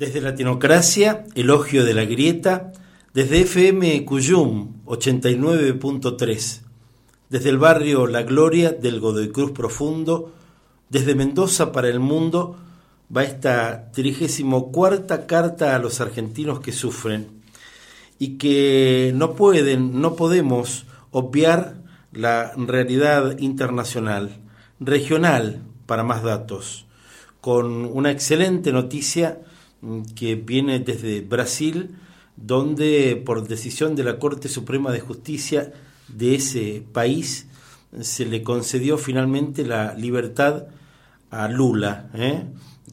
Desde Latinocracia, Elogio de la Grieta, desde FM Cuyum 89.3, desde el barrio La Gloria del Godoy Cruz Profundo, desde Mendoza para el mundo, va esta 34 carta a los argentinos que sufren y que no pueden, no podemos obviar la realidad internacional, regional, para más datos, con una excelente noticia que viene desde Brasil, donde por decisión de la Corte Suprema de Justicia de ese país se le concedió finalmente la libertad a Lula, ¿eh?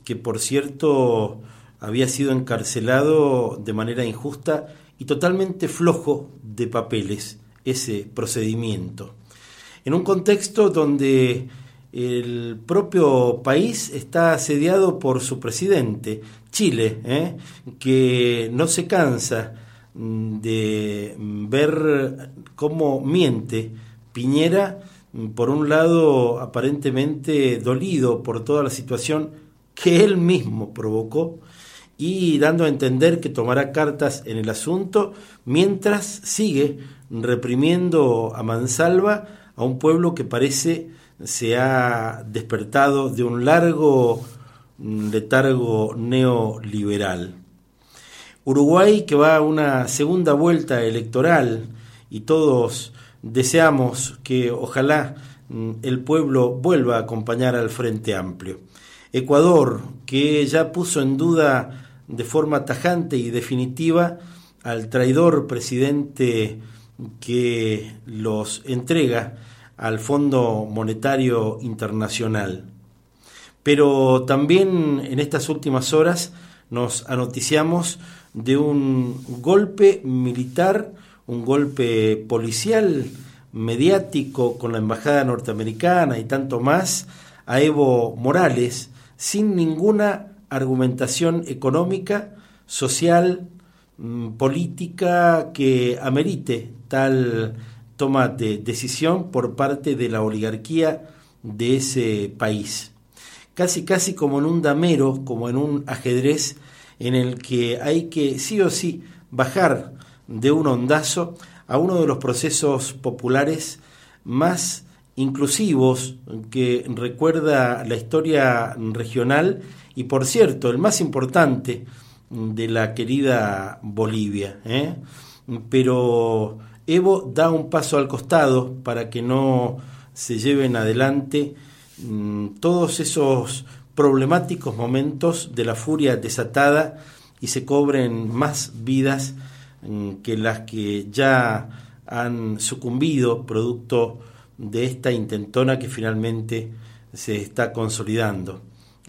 que por cierto había sido encarcelado de manera injusta y totalmente flojo de papeles ese procedimiento. En un contexto donde el propio país está asediado por su presidente, Chile, ¿eh? que no se cansa mm, de ver cómo miente Piñera, mm, por un lado aparentemente dolido por toda la situación que él mismo provocó y dando a entender que tomará cartas en el asunto mientras sigue reprimiendo a mansalva a un pueblo que parece se ha despertado de un largo letargo neoliberal. Uruguay que va a una segunda vuelta electoral y todos deseamos que ojalá mm, el pueblo vuelva a acompañar al Frente Amplio. Ecuador que ya puso en duda de forma tajante y definitiva al traidor presidente que los entrega al Fondo Monetario Internacional. Pero también en estas últimas horas nos anoticiamos de un golpe militar, un golpe policial, mediático con la embajada norteamericana y tanto más a Evo Morales sin ninguna argumentación económica, social, mm, política que amerite tal toma de decisión por parte de la oligarquía de ese país. Casi, casi como en un damero, como en un ajedrez, en el que hay que sí o sí bajar de un ondazo a uno de los procesos populares más inclusivos que recuerda la historia regional y por cierto el más importante de la querida Bolivia. ¿eh? Pero Evo da un paso al costado para que no se lleven adelante mm, todos esos problemáticos momentos de la furia desatada y se cobren más vidas mm, que las que ya han sucumbido producto de esta intentona que finalmente se está consolidando.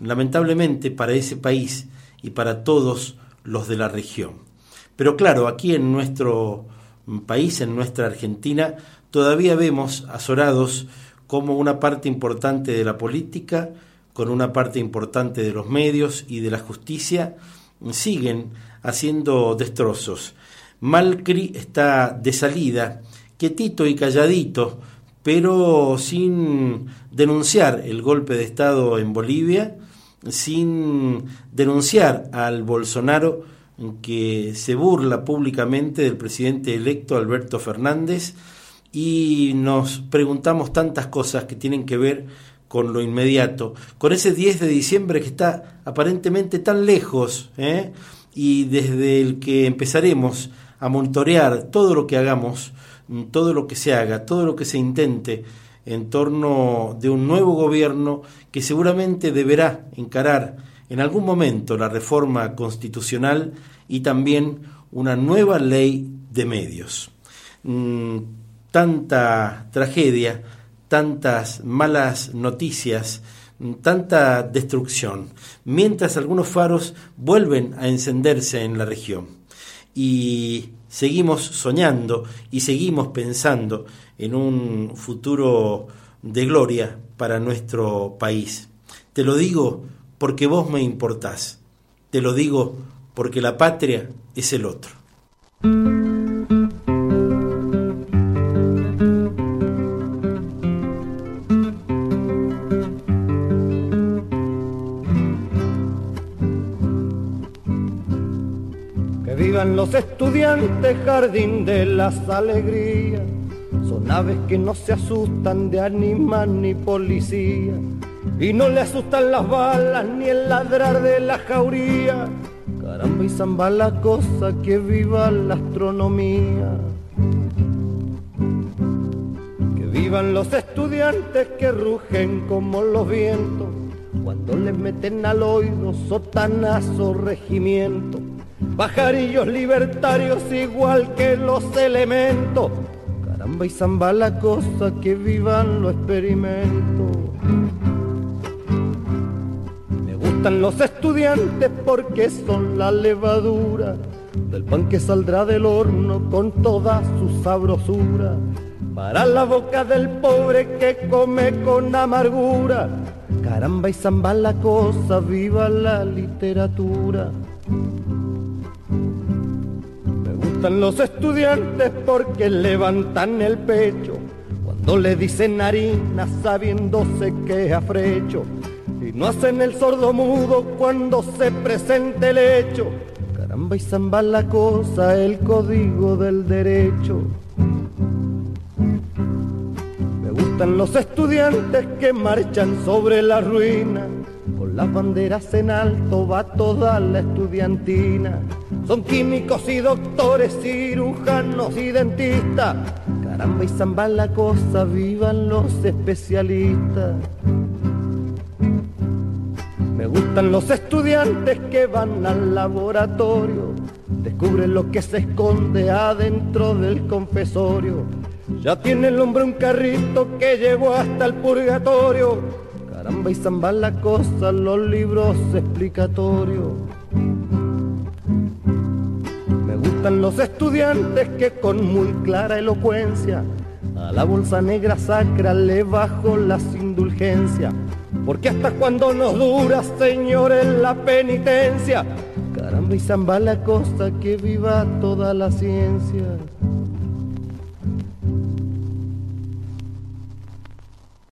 Lamentablemente para ese país y para todos los de la región. Pero claro, aquí en nuestro país, en nuestra Argentina, todavía vemos azorados como una parte importante de la política, con una parte importante de los medios y de la justicia, siguen haciendo destrozos. Malcri está de salida, quietito y calladito, pero sin denunciar el golpe de Estado en Bolivia, sin denunciar al Bolsonaro que se burla públicamente del presidente electo Alberto Fernández y nos preguntamos tantas cosas que tienen que ver con lo inmediato, con ese 10 de diciembre que está aparentemente tan lejos ¿eh? y desde el que empezaremos a monitorear todo lo que hagamos, todo lo que se haga, todo lo que se intente en torno de un nuevo gobierno que seguramente deberá encarar en algún momento la reforma constitucional y también una nueva ley de medios. Mm, tanta tragedia, tantas malas noticias, tanta destrucción, mientras algunos faros vuelven a encenderse en la región. Y seguimos soñando y seguimos pensando en un futuro de gloria para nuestro país. Te lo digo porque vos me importás. Te lo digo porque la patria es el otro. Los estudiantes, jardín de las alegrías. Son aves que no se asustan de animal ni policía. Y no le asustan las balas ni el ladrar de la jauría. Caramba y zamba la cosa que viva la astronomía. Que vivan los estudiantes que rugen como los vientos. Cuando les meten al oído sotanazo regimiento pajarillos libertarios igual que los elementos. Caramba y zamba la cosa que vivan los experimentos. Me gustan los estudiantes porque son la levadura del pan que saldrá del horno con toda su sabrosura. Para la boca del pobre que come con amargura. Caramba y zamba la cosa, viva la literatura. Están los estudiantes porque levantan el pecho cuando le dicen harina sabiéndose que es afrecho y no hacen el sordo mudo cuando se presente el hecho. Caramba y zamba la cosa, el código del derecho. Me gustan los estudiantes que marchan sobre la ruina, con las banderas en alto va toda la estudiantina son químicos y doctores, cirujanos y dentistas. Caramba y zamba la cosa, vivan los especialistas. Me gustan los estudiantes que van al laboratorio, descubren lo que se esconde adentro del confesorio. Ya tiene el hombre un carrito que llevó hasta el purgatorio. Caramba y zamba la cosa, los libros explicatorios gustan los estudiantes que con muy clara elocuencia a la bolsa negra sacra le bajo las indulgencias. Porque hasta cuando nos dura, señores, la penitencia. Caramba y zamba la cosa que viva toda la ciencia.